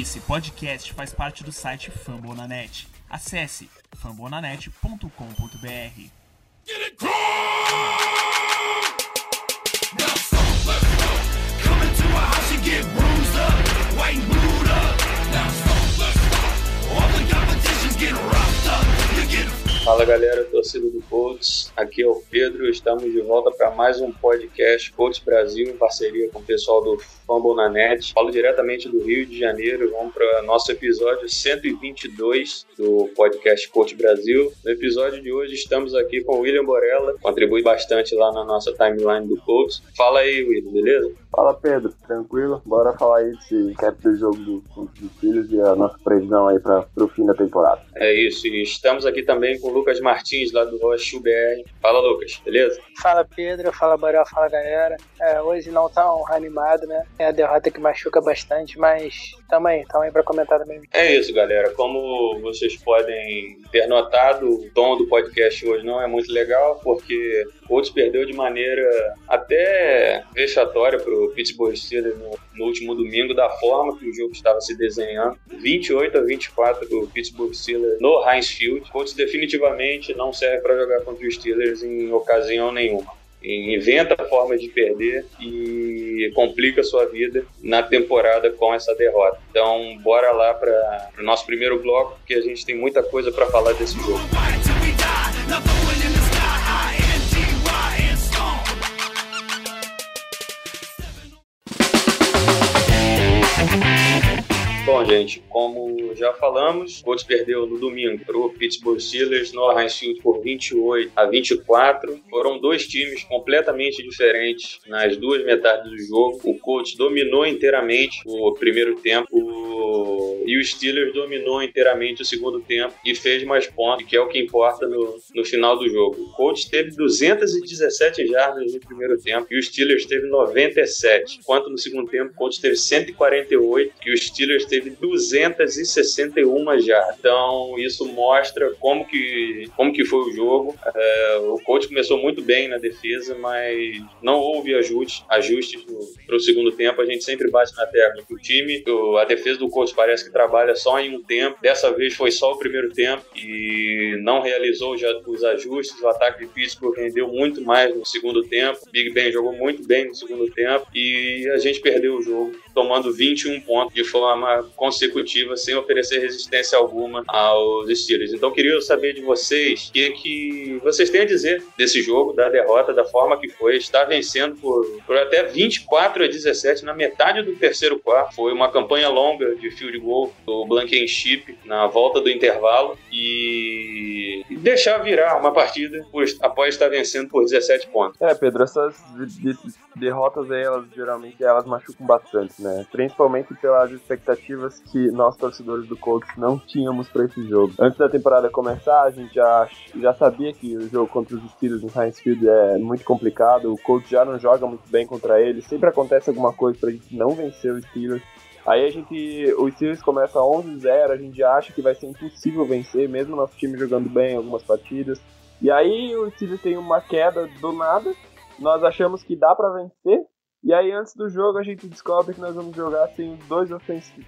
Esse podcast faz parte do site Fambonanet. Acesse fambonanet.com.br. Fala galera, torcida do Colts, aqui é o Pedro, estamos de volta para mais um podcast Colts Brasil em parceria com o pessoal do Fumble na Net. Falo diretamente do Rio de Janeiro, vamos para nosso episódio 122 do podcast Colts Brasil. No episódio de hoje estamos aqui com o William Borella, contribui bastante lá na nossa timeline do Colts. Fala aí, William, beleza? Fala Pedro, tranquilo? Bora falar aí desse cap do jogo do, dos Filhos e a nossa previsão aí para o fim da temporada. É isso, e estamos aqui também com Lucas Martins, lá do Rocha BR. Fala, Lucas, beleza? Fala, Pedro. Fala, Borel. Fala, galera. É, hoje não tão animado, né? É a derrota que machuca bastante, mas tamo aí, tamo aí pra comentar também. É isso, galera. Como vocês podem ter notado, o tom do podcast hoje não é muito legal, porque Colts perdeu de maneira até vexatória pro Pittsburgh Steelers no, no, último domingo, da forma que o jogo estava se desenhando. 28 a 24 do Pittsburgh Steelers no Heinz Field. Colts definitivamente não serve para jogar contra os Steelers em ocasião nenhuma inventa formas de perder e complica sua vida na temporada com essa derrota. Então, bora lá para o nosso primeiro bloco, porque a gente tem muita coisa para falar desse jogo. Gente, como já falamos, o Colts perdeu no domingo para o Pittsburgh Steelers no Heinz Field por 28 a 24. Foram dois times completamente diferentes nas duas metades do jogo. O Colts dominou inteiramente o primeiro tempo e o Steelers dominou inteiramente o segundo tempo e fez mais pontos, que é o que importa no, no final do jogo. O Colts teve 217 jardas no primeiro tempo e o Steelers teve 97, enquanto no segundo tempo o Colts teve 148 e o Steelers teve 261 já. Então isso mostra como que, como que foi o jogo. É, o coach começou muito bem na defesa, mas não houve ajustes, ajustes para o segundo tempo. A gente sempre bate na tecla que o time, a defesa do coach parece que trabalha só em um tempo. Dessa vez foi só o primeiro tempo e não realizou já os ajustes. O ataque de Pittsburgh rendeu muito mais no segundo tempo. Big Ben jogou muito bem no segundo tempo e a gente perdeu o jogo tomando 21 pontos de forma consecutiva, sem oferecer resistência alguma aos Steelers. Então, queria saber de vocês o que, que vocês têm a dizer desse jogo, da derrota, da forma que foi. Está vencendo por, por até 24 a 17 na metade do terceiro quarto. Foi uma campanha longa de field goal do Blankenship na volta do intervalo e deixar virar uma partida após estar vencendo por 17 pontos. É, Pedro, essas derrotas aí, elas geralmente elas machucam bastante, né? Principalmente pelas expectativas que nós torcedores do Colts não tínhamos para esse jogo. Antes da temporada começar, a gente já, já sabia que o jogo contra os Steelers no Heinz Field é muito complicado. O Colts já não joga muito bem contra eles. Sempre acontece alguma coisa pra gente não vencer os Steelers. Aí a gente, o Steelers começa 11-0, a gente acha que vai ser impossível vencer, mesmo nosso time jogando bem em algumas partidas. E aí o Steelers tem uma queda do nada, nós achamos que dá para vencer, e aí antes do jogo a gente descobre que nós vamos jogar sem os dois offensive,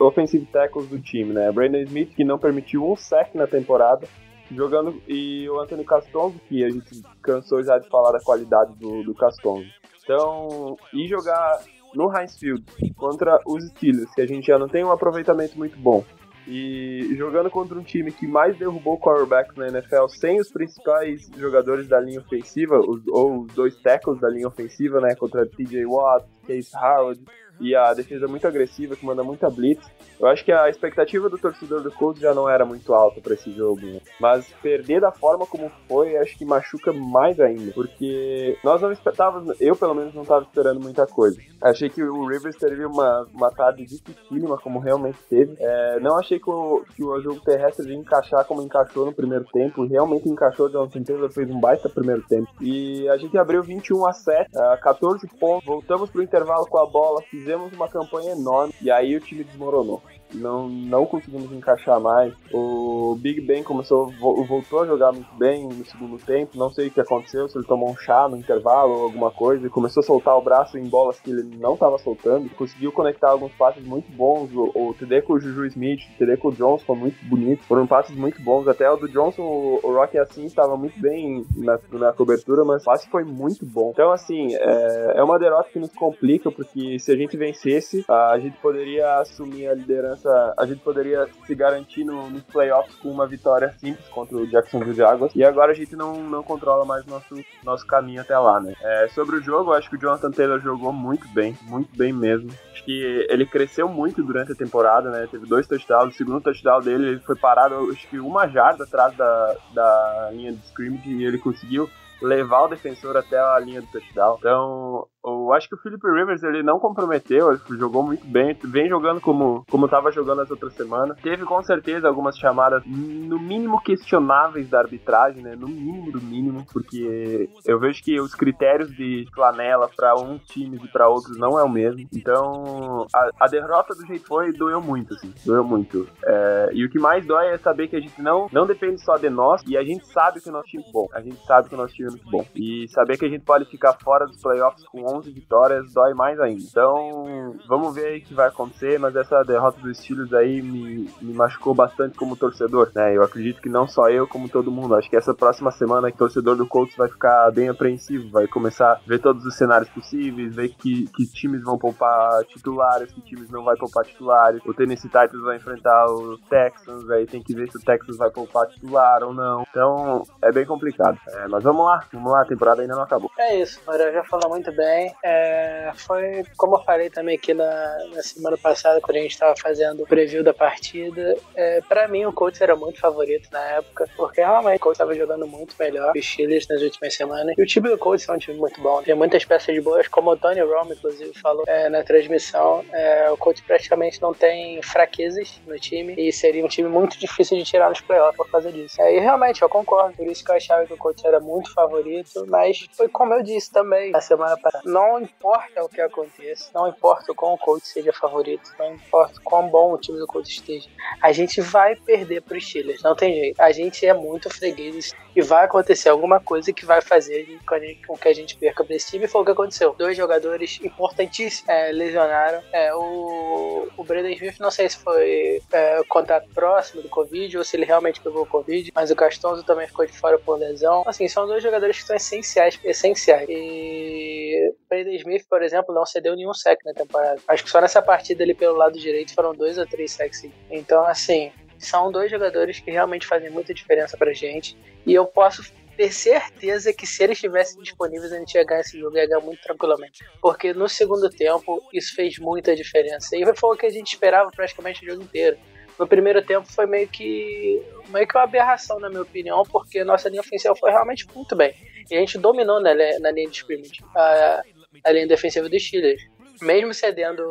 offensive tackles do time, né? Brandon Smith, que não permitiu um sack na temporada, jogando, e o Anthony Castonzo, que a gente cansou já de falar da qualidade do, do Castonzo. Então, e jogar no Heinz Field contra os Steelers, que a gente já não tem um aproveitamento muito bom, e jogando contra um time que mais derrubou quarterbacks na NFL sem os principais jogadores da linha ofensiva, ou os dois tackles da linha ofensiva, né? Contra TJ Watt, Case Howard, e a defesa muito agressiva, que manda muita blitz. Eu acho que a expectativa do torcedor do Colts já não era muito alta para esse jogo, né? mas perder da forma como foi, acho que machuca mais ainda, porque nós não estávamos, eu pelo menos não estava esperando muita coisa. Achei que o Rivers teria uma, uma tarde dificílima, como realmente teve. É, não achei que o, que o jogo terrestre ia encaixar como encaixou no primeiro tempo, realmente encaixou, uma certeza fez um baita primeiro tempo. E a gente abriu 21 a 7, 14 pontos, voltamos pro intervalo com a bola, fizemos fizemos uma campanha enorme e aí o time desmoronou não, não conseguimos encaixar mais. O Big Ben começou, voltou a jogar muito bem no segundo tempo. Não sei o que aconteceu, se ele tomou um chá no intervalo ou alguma coisa. E começou a soltar o braço em bolas que ele não estava soltando. Conseguiu conectar alguns passes muito bons. O, o TD com o Juju Smith, o TD com o Johnson foi muito bonito. Foram passes muito bons. Até o do Johnson, o, o assim estava muito bem na, na cobertura, mas o passe foi muito bom. Então, assim, é, é uma derrota que nos complica, porque se a gente vencesse, a gente poderia assumir a liderança a gente poderia se garantir no, nos playoffs com uma vitória simples contra o Jacksonville Jaguars. E agora a gente não, não controla mais nosso, nosso caminho até lá, né? É, sobre o jogo, acho que o Jonathan Taylor jogou muito bem, muito bem mesmo. Acho que ele cresceu muito durante a temporada, né? Teve dois touchdowns. O segundo touchdown dele, ele foi parado, acho que uma jarda atrás da, da linha de scrimmage e ele conseguiu levar o defensor até a linha do touchdown. Então, eu acho que o Philip Rivers ele não comprometeu, ele jogou muito bem, vem jogando como como estava jogando as outras semanas. Teve com certeza algumas chamadas no mínimo questionáveis da arbitragem, né? No mínimo do mínimo, porque eu vejo que os critérios de flanela para uns times e para outros não é o mesmo. Então, a, a, derrota do jeito foi doeu muito, assim, doeu muito. É, e o que mais dói é saber que a gente não não depende só de nós e a gente sabe que o nosso time é bom. A gente sabe que o nosso time é muito bom. E saber que a gente pode ficar fora dos playoffs com 11 vitórias dói mais ainda. Então, vamos ver aí o que vai acontecer, mas essa derrota dos Steelers aí me, me machucou bastante como torcedor, né? Eu acredito que não só eu, como todo mundo. Acho que essa próxima semana o torcedor do Colts vai ficar bem apreensivo, vai começar a ver todos os cenários possíveis, ver que, que times vão poupar titulares, que times não vai poupar titulares. O Tennessee Titans vai enfrentar os Texans, aí tem que ver se o Texans vai poupar titular ou não. Então, é bem complicado. É, mas vamos lá, vamos lá, a temporada ainda não acabou. É isso, Maria já falou muito bem. É, foi, como eu falei também aqui na, na semana passada, quando a gente estava fazendo o preview da partida, é, para mim o Colts era muito favorito na época, porque realmente o Colts estava jogando muito melhor os Steelers nas últimas semanas. E o time do Colts é um time muito bom, tem muitas peças boas, como o Tony Romo, inclusive, falou é, na transmissão. É, o Colts praticamente não tem fraquezas no time e seria um time muito difícil de tirar nos playoffs por causa disso. É, e realmente, eu concordo, por isso que eu achava que o Colts era muito favorito, mas foi como eu disse também na semana passada. Não importa o que aconteça, não importa o quão o coach seja favorito, não importa quão bom o time do coach esteja, a gente vai perder pro Steelers, não tem jeito. A gente é muito freguês e vai acontecer alguma coisa que vai fazer com que a gente perca pra esse time. Foi o que aconteceu. Dois jogadores importantíssimos é, lesionaram. É, o, o Brandon Smith, não sei se foi é, contato próximo do Covid ou se ele realmente pegou o Covid, mas o Castonzo também ficou de fora por lesão. Assim, são dois jogadores que são essenciais, essenciais. E Brandon Smith, por exemplo, não cedeu nenhum sec na temporada. Acho que só nessa partida ali pelo lado direito foram dois ou três sacks. Então, assim, são dois jogadores que realmente fazem muita diferença pra gente. E eu posso ter certeza que se eles estivessem disponíveis, a gente ia ganhar esse jogo e ia ganhar muito tranquilamente. Porque no segundo tempo, isso fez muita diferença. E foi o que a gente esperava praticamente o jogo inteiro. No primeiro tempo foi meio que meio que uma aberração, na minha opinião, porque nossa linha ofensiva foi realmente muito bem. E a gente dominou na, na linha de scrimmage. A, a linha defensiva dos Steelers. Mesmo cedendo,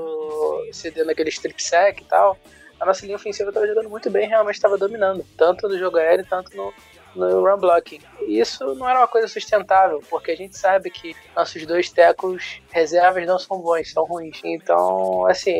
cedendo aquele strip sack e tal, a nossa linha ofensiva estava jogando muito bem, realmente estava dominando, tanto no jogo aéreo, tanto no, no run blocking. E isso não era uma coisa sustentável, porque a gente sabe que nossos dois tecos reservas não são bons, são ruins. Então, assim,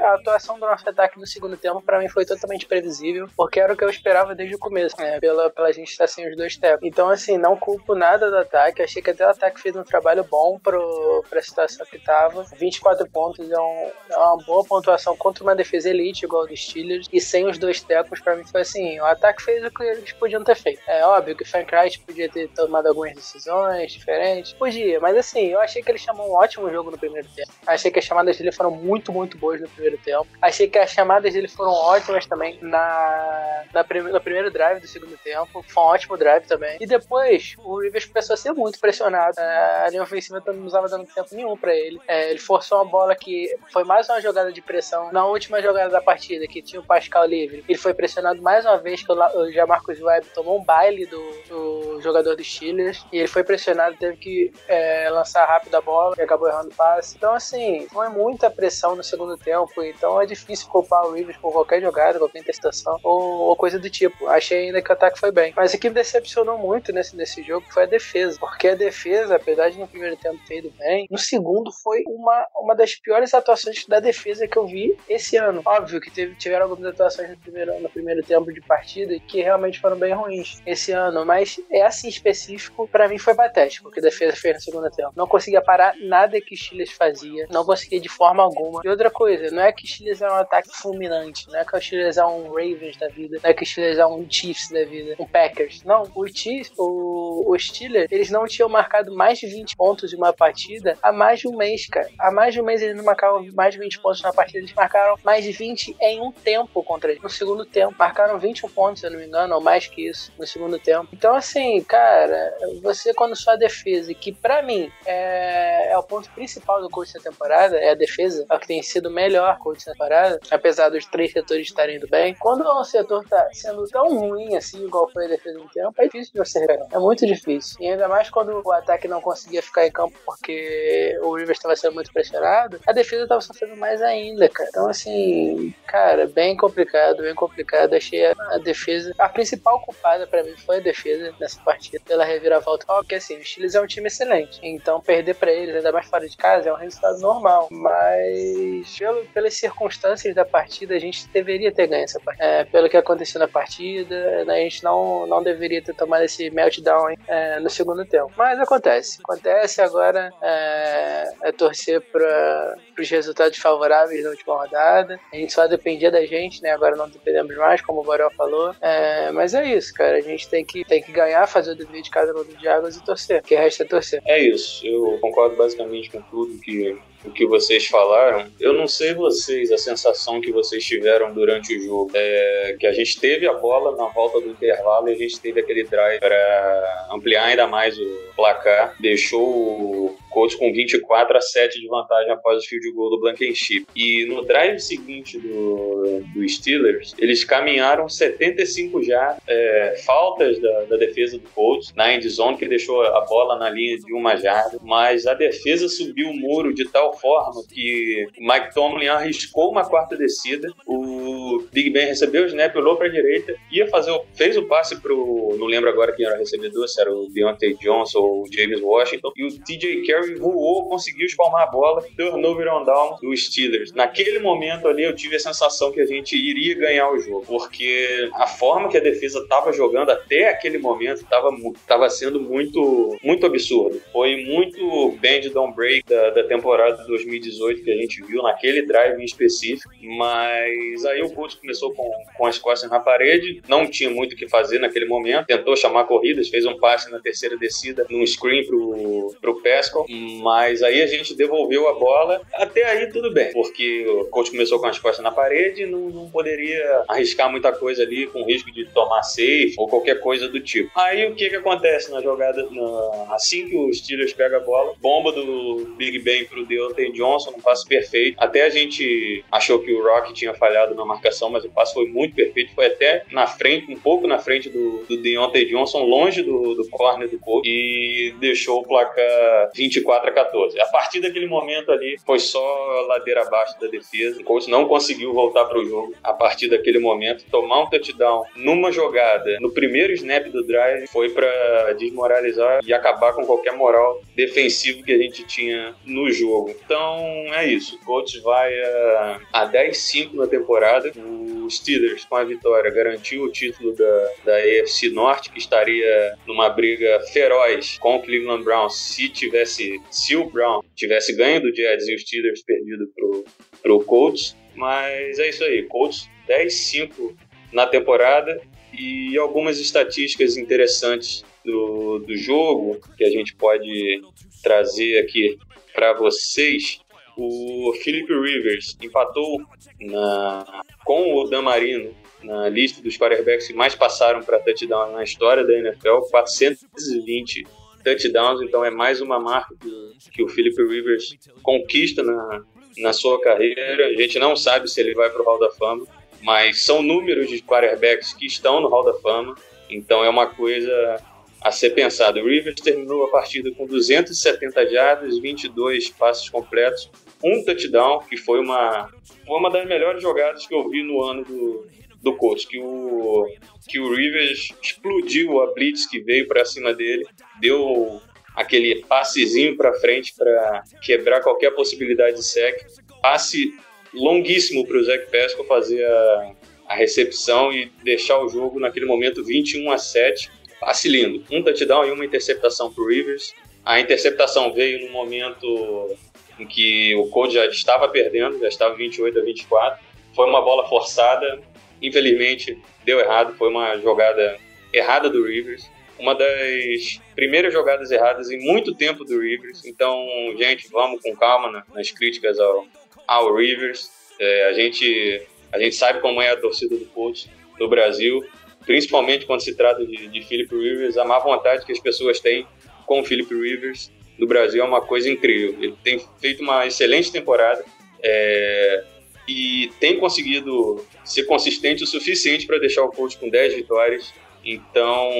a atuação do nosso ataque no segundo tempo para mim foi totalmente previsível, porque era o que eu esperava desde o começo, né, pela, pela gente estar sem os dois tecos. Então, assim, não culpo nada do ataque, achei que até o ataque fez um trabalho bom pro, pra situação que tava. 24 pontos é, um, é uma boa pontuação contra uma defesa elite igual do Steelers, e sem os dois tecos, para mim foi assim, o ataque fez o que eles podiam ter feito. É óbvio que o Wright podia ter tomado algumas decisões diferentes. Podia, mas assim, eu achei que ele chamou um ótimo jogo no primeiro tempo. Achei que as chamadas dele foram muito, muito boas no primeiro tempo. Achei que as chamadas dele foram ótimas também na, na prim no primeiro drive do segundo tempo. Foi um ótimo drive também. E depois, o Rivers começou a ser muito pressionado. É, a linha ofensiva não estava dando tempo nenhum para ele. É, ele forçou uma bola que foi mais uma jogada de pressão na última jogada da partida, que tinha o Pascal livre. Ele foi pressionado mais uma vez que o, o Jamarcus Webb tomou um baile do, do jogador dos Steelers e ele foi pressionado, teve que é, lançar rápido a bola e acabou errando o passe. Então, assim, foi muita pressão no segundo tempo, então é difícil culpar o Rivers por qualquer jogada, qualquer interceptação ou, ou, coisa do tipo. Achei ainda que o ataque foi bem. Mas o que decepcionou muito nesse, nesse jogo foi a defesa, porque a defesa, apesar de no primeiro tempo ter ido bem, no segundo foi uma, uma das piores atuações da defesa que eu vi esse ano. Óbvio que teve, tiveram algumas atuações no primeiro, no primeiro tempo de partida que realmente foram bem ruins esse ano, mas essa em específico, para mim, foi patético o que a defesa fez no segundo tempo. Não conseguia parar nada que Steelers fazia, não conseguia de forma alguma. E outra coisa, não é que Steelers é um ataque fulminante, não é que o Steelers é um Ravens da vida, não é que o Steelers é um Chiefs da vida, um Packers. Não, o Chiefs, o, o Steelers, eles não tinham marcado mais de 20 pontos em uma partida há mais de um mês, cara. Há mais de um mês eles não marcavam mais de 20 pontos na partida, eles marcaram mais de 20 em um tempo contra eles. No segundo tempo, marcaram 21 pontos, se eu não me engano, ou mais que isso, no segundo tempo. Então, assim, cara, você quando sua defesa, que para mim é, é, o ponto principal do coach da temporada, é a defesa, é o que tem sido melhor coach da temporada, apesar dos três setores estarem indo bem. Quando um setor tá sendo tão ruim assim, igual foi a defesa do tempo, é difícil de você recuperar. É muito difícil. E ainda mais quando o ataque não conseguia ficar em campo porque o Rivers estava sendo muito pressionado, a defesa estava sofrendo mais ainda, cara. Então, assim, cara, bem complicado, bem complicado. Achei a, a defesa. A principal culpada para mim foi a defesa nessa partida, pela reviravolta. Ó, porque assim, o Chiles é um time excelente. Então, perder para eles, ainda mais fora de casa, é um resultado normal. Mas, pelo, pelas circunstâncias da partida, a gente deveria ter ganho essa partida. É, pelo que aconteceu na partida, né, a gente não, não deveria ter tomado esse meltdown é, no segundo tempo. Mas acontece. Acontece agora é, é torcer para os resultados favoráveis da última rodada. A gente só dependia da gente, né? Agora não dependemos mais, como o Borel falou. É, mas é isso, cara. A gente tem que, tem que ganhar, fazer o dever de cada mundo de águas e torcer. O que resta é torcer. É isso. Eu concordo basicamente com tudo que o que vocês falaram. Eu não sei vocês, a sensação que vocês tiveram durante o jogo. É que a gente teve a bola na volta do intervalo e a gente teve aquele drive para ampliar ainda mais o placar. Deixou o Colts com 24 a 7 de vantagem após o field goal do Blankenship. E no drive seguinte do, do Steelers, eles caminharam 75 já é, faltas da, da, defesa do Colts na end zone, que deixou a bola na linha de uma jarda, mas a defesa subiu o muro de tal forma que o Mike Tomlin arriscou uma quarta descida, o Big Ben recebeu o snap, olhou para a direita, ia fazer o, fez o passe pro, não lembro agora quem era o recebedor, se era o Deontay Johnson ou o James Washington, e o TJ Carey voou, conseguiu espalmar a bola, turnover on down do Steelers. Naquele momento ali eu tive a sensação que a gente iria ganhar o jogo, porque a forma que a defesa estava jogando até aquele momento estava sendo muito, muito absurdo. Foi muito bend don't break da, da temporada de 2018 que a gente viu naquele drive em específico, mas aí o Colts começou com, com as costas na parede, não tinha muito o que fazer naquele momento, tentou chamar corridas, fez um passe na terceira descida, num screen pro, pro Pascal, mas aí a gente devolveu a bola. Até aí tudo bem, porque o coach começou com as costas na parede não, não poderia arriscar muita coisa ali com risco de tomar safe ou qualquer coisa do tipo. Aí o que que acontece na jogada? Na... Assim que o Steelers pega a bola, bomba do Big Ben pro Deontay Johnson, um passe perfeito. Até a gente achou que o Rock tinha falhado na marcação, mas o passe foi muito perfeito. Foi até na frente, um pouco na frente do, do Deontay Johnson, longe do, do corner do coach e deixou o placar 24 a 14. A partir daquele momento ali, foi só ladeira abaixo da defesa. O Colts não conseguiu voltar para o jogo a partir daquele momento. Tomar um touchdown numa jogada, no primeiro snap do drive, foi para desmoralizar e acabar com qualquer moral defensivo que a gente tinha no jogo. Então é isso. O Colts vai a, a 10-5 na temporada. O Steelers, com a vitória, garantiu o título da, da AFC Norte, que estaria numa briga feroz com o Cleveland Browns se tivesse se o Brown tivesse ganho do Jets e os Steelers perdido pro, pro Colts. Mas é isso aí, Colts 10-5 na temporada e algumas estatísticas interessantes do, do jogo que a gente pode trazer aqui para vocês. O Philip Rivers empatou na, com o Dan Marino na lista dos quarterbacks que mais passaram para touchdown na história da NFL, 420 touchdowns, então é mais uma marca que, que o Philip Rivers conquista na, na sua carreira. A gente não sabe se ele vai para o Hall da Fama, mas são números de quarterbacks que estão no Hall da Fama. Então é uma coisa a ser pensada. O Rivers terminou a partida com 270 jardas, 22 passes completos, um touchdown, que foi uma, uma das melhores jogadas que eu vi no ano do, do coach, que o, que o Rivers explodiu a blitz que veio para cima dele, deu aquele passezinho para frente para quebrar qualquer possibilidade de sec, passe longuíssimo para o Zach Pesco fazer a, a recepção e deixar o jogo naquele momento 21 a 7, passe um touchdown e uma interceptação para o Rivers. A interceptação veio no momento em que o Cold já estava perdendo, já estava 28 a 24. Foi uma bola forçada, infelizmente deu errado, foi uma jogada errada do Rivers. Uma das primeiras jogadas erradas em muito tempo do Rivers. Então, gente, vamos com calma nas críticas ao, ao Rivers. É, a, gente, a gente sabe como é a torcida do Colts no Brasil, principalmente quando se trata de, de Philip Rivers. A má vontade que as pessoas têm com o Philip Rivers no Brasil é uma coisa incrível. Ele tem feito uma excelente temporada é, e tem conseguido ser consistente o suficiente para deixar o coach com 10 vitórias. Então,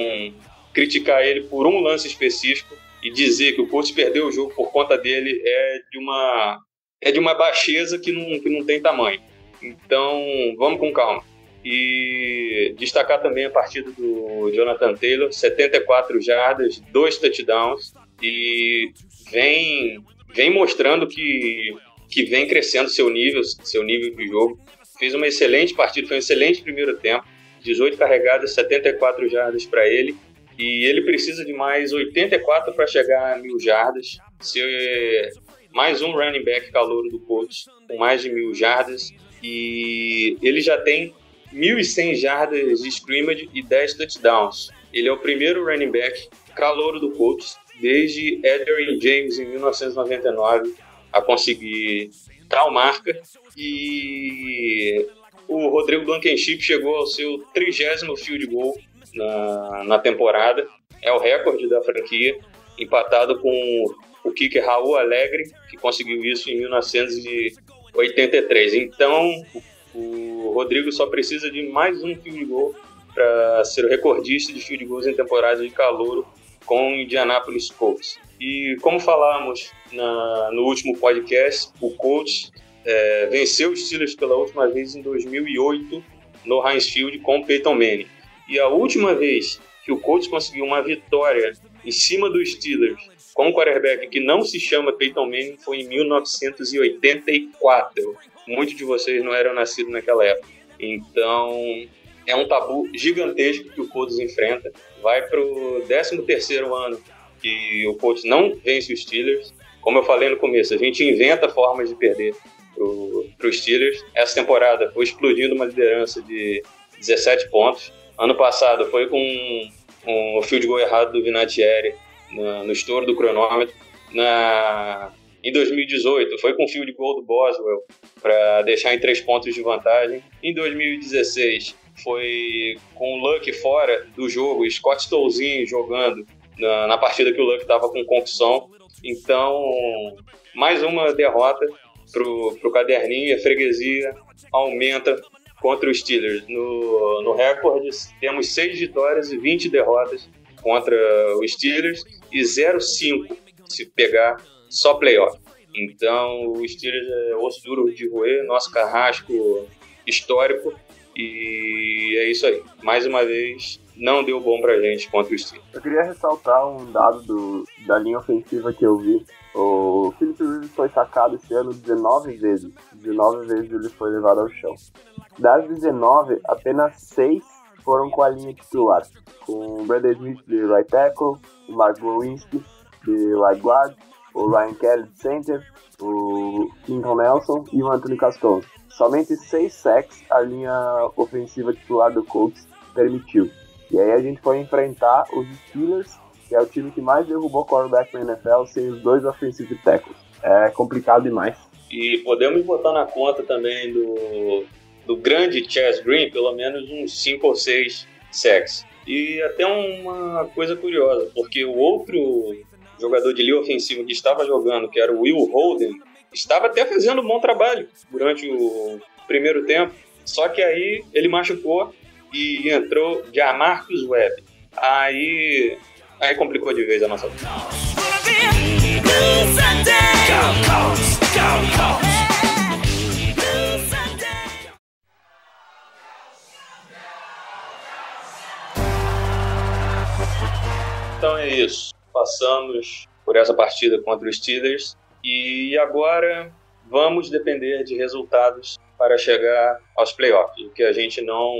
criticar ele por um lance específico e dizer que o coach perdeu o jogo por conta dele é de uma é de uma baixeza que não, que não tem tamanho. Então, vamos com calma. E destacar também a partida do Jonathan Taylor, 74 jardas, dois touchdowns e vem vem mostrando que que vem crescendo seu nível, seu nível de jogo. Fez uma excelente partida, foi um excelente primeiro tempo. 18 carregadas, 74 jardas para ele. E ele precisa de mais 84 para chegar a mil jardas. Ser mais um running back calouro do coach, com mais de mil jardas. E ele já tem 1.100 jardas de scrimmage e 10 touchdowns. Ele é o primeiro running back calouro do coach desde Adrian James em 1999 a conseguir tal marca e o Rodrigo Blankenship chegou ao seu trigésimo field goal na, na temporada, é o recorde da franquia, empatado com o kicker Raul Alegre, que conseguiu isso em 1983. Então, o Rodrigo só precisa de mais um field goal para ser o recordista de field goals em temporada de calouro com o Indianapolis Colts. E como falamos na, no último podcast, o Colts é, venceu os Steelers pela última vez em 2008 no Heinz Field com o Peyton Manning. E a última vez que o Colts conseguiu uma vitória em cima dos Steelers com um quarterback que não se chama Peyton Manning foi em 1984. Muitos de vocês não eram nascidos naquela época. Então, é um tabu gigantesco que o Colts enfrenta. Vai para o 13 ano que o Colts não vence os Steelers. Como eu falei no começo, a gente inventa formas de perder para os Steelers. Essa temporada foi explodindo uma liderança de 17 pontos. Ano passado foi com um, um field goal errado do Vinatieri no, no estouro do cronômetro. Na, em 2018 foi com o field goal do Boswell para deixar em três pontos de vantagem. Em 2016 foi com o Luck fora do jogo, Scott Stolzinho jogando na, na partida que o Luck estava com concussão. Então, mais uma derrota pro, pro caderninho e a freguesia aumenta contra os Steelers. No, no recorde, temos seis vitórias e 20 derrotas contra os Steelers e 0-5 se pegar só playoff. Então, o Steelers é osso duro de roer, nosso carrasco histórico. E é isso aí. Mais uma vez, não deu bom pra gente contra o Steelers. Eu queria ressaltar um dado do, da linha ofensiva que eu vi. O Philip Rivers foi sacado esse ano 19 vezes. 19 vezes ele foi levado ao chão. Das 19, apenas 6 foram com a linha titular. Com o Brandon Smith de right tackle, o Mark Lewinsky de right guard, o Ryan Kelly center, o Clinton Nelson e o Anthony Caston. Somente 6 sacks a linha ofensiva titular do Colts permitiu. E aí a gente foi enfrentar os Steelers, que é o time que mais derrubou quarterback na NFL sem os dois offensive tackles. É complicado demais. E podemos botar na conta também do, do grande Chess Green, pelo menos uns 5 ou 6 sacks. E até uma coisa curiosa, porque o outro jogador de linha ofensiva que estava jogando, que era o Will Holden, estava até fazendo um bom trabalho durante o primeiro tempo. Só que aí ele machucou e entrou Jamarcus Webb. Aí, aí complicou de vez a nossa. Então é isso. Passamos por essa partida contra os Steelers e agora vamos depender de resultados para chegar aos playoffs. O que a gente não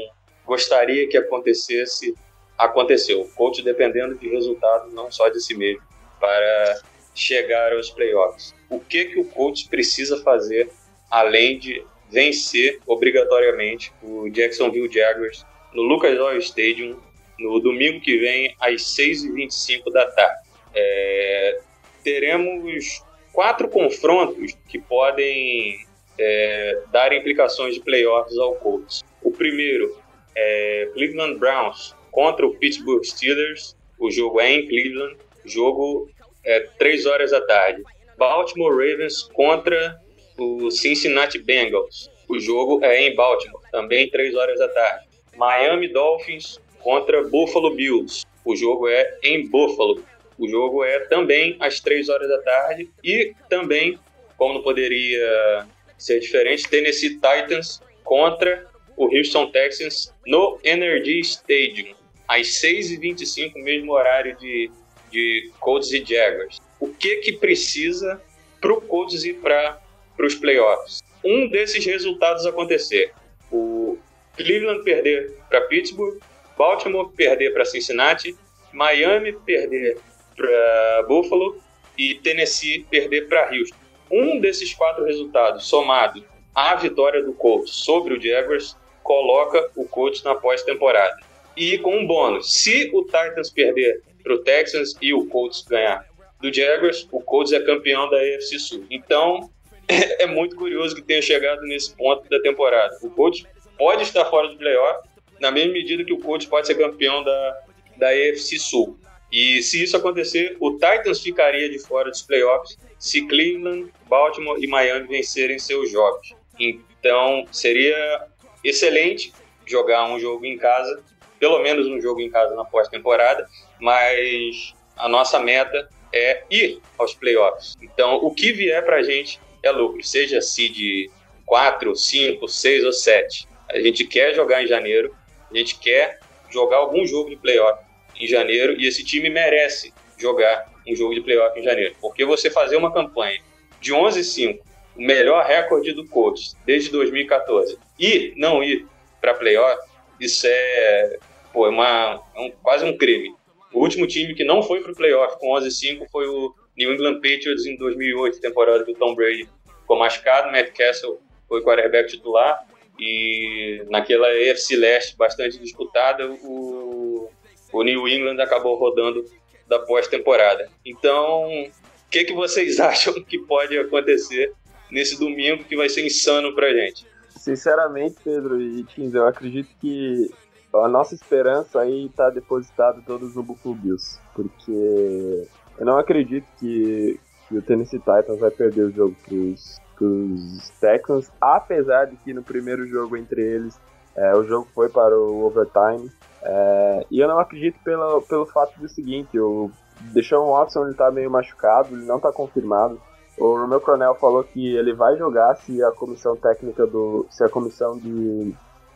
gostaria que acontecesse, aconteceu. O coach dependendo de resultados não só de si mesmo para chegar aos playoffs. O que que o coach precisa fazer além de vencer obrigatoriamente o Jacksonville Jaguars no Lucas Oil Stadium no domingo que vem às 6h25 da tarde. É, teremos quatro confrontos que podem é, dar implicações de playoffs ao Colts. O primeiro é Cleveland Browns contra o Pittsburgh Steelers. O jogo é em Cleveland. O jogo é 3 horas da tarde. Baltimore Ravens contra o Cincinnati Bengals. O jogo é em Baltimore, também 3 horas da tarde. Miami Dolphins contra Buffalo Bills. O jogo é em Buffalo, o jogo é também às 3 horas da tarde e também, como não poderia ser diferente, Tennessee Titans contra o Houston Texans no Energy Stadium, às 6h25, mesmo horário de, de Colts e Jaguars. O que que precisa para o Colts ir para os playoffs? Um desses resultados acontecer. O Cleveland perder para Pittsburgh, Baltimore perder para Cincinnati, Miami perder para Buffalo e Tennessee perder para Houston. Um desses quatro resultados, somado à vitória do Colts sobre o Jaguars, coloca o Colts na pós-temporada. E com um bônus, se o Titans perder para o Texans e o Colts ganhar do Jaguars, o Colts é campeão da AFC Sul. Então, é muito curioso que tenha chegado nesse ponto da temporada. O Colts pode estar fora do playoff, na mesma medida que o Colts pode ser campeão da, da AFC Sul. E se isso acontecer, o Titans ficaria de fora dos playoffs se Cleveland, Baltimore e Miami vencerem seus jogos. Então seria excelente jogar um jogo em casa, pelo menos um jogo em casa na pós-temporada, mas a nossa meta é ir aos playoffs. Então o que vier para a gente é lucro, seja seed 4, 5, 6 ou 7. A gente quer jogar em janeiro, a gente quer jogar algum jogo de playoff em janeiro e esse time merece jogar um jogo de playoff em janeiro. Porque você fazer uma campanha de 11-5, o melhor recorde do coach desde 2014, e não ir para playoff, isso é, pô, é, uma, é um, quase um crime. O último time que não foi para o playoff com 11-5 foi o New England Patriots em 2008, temporada que o Tom Brady ficou machucado, Matt Castle foi quarterback titular, e naquela AFC Leste bastante disputada, o o New England acabou rodando da pós-temporada. Então, o que, que vocês acham que pode acontecer nesse domingo que vai ser insano pra gente? Sinceramente, Pedro e Tins, eu acredito que a nossa esperança aí tá depositada todos no Buffalo Bills, porque eu não acredito que, que o Tennessee Titans vai perder o jogo pros, pros Texans, apesar de que no primeiro jogo entre eles é, o jogo foi para o overtime é, e eu não acredito pelo, pelo fato do seguinte, o Deshaun Watson ele tá meio machucado, ele não tá confirmado. O Romeo Coronel falou que ele vai jogar se a comissão técnica do. se a comissão de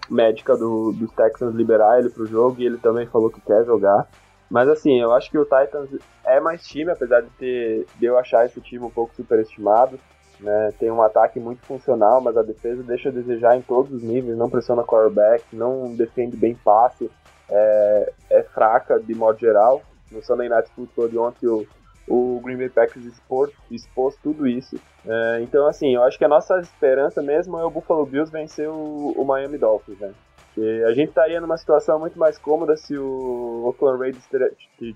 médica do, dos Texans liberar ele pro jogo e ele também falou que quer jogar. Mas assim, eu acho que o Titans é mais time, apesar de ter de eu achar esse time um pouco superestimado. Né? Tem um ataque muito funcional, mas a defesa deixa a desejar em todos os níveis, não pressiona quarterback, não defende bem passe é, é fraca de modo geral. No Sunday Night Football de ontem o, o Green Bay Packers expôs, tudo isso. É, então, assim, eu acho que a nossa esperança mesmo é o Buffalo Bills vencer o, o Miami Dolphins, né? Porque a gente estaria numa situação muito mais cômoda se o Oakland Raiders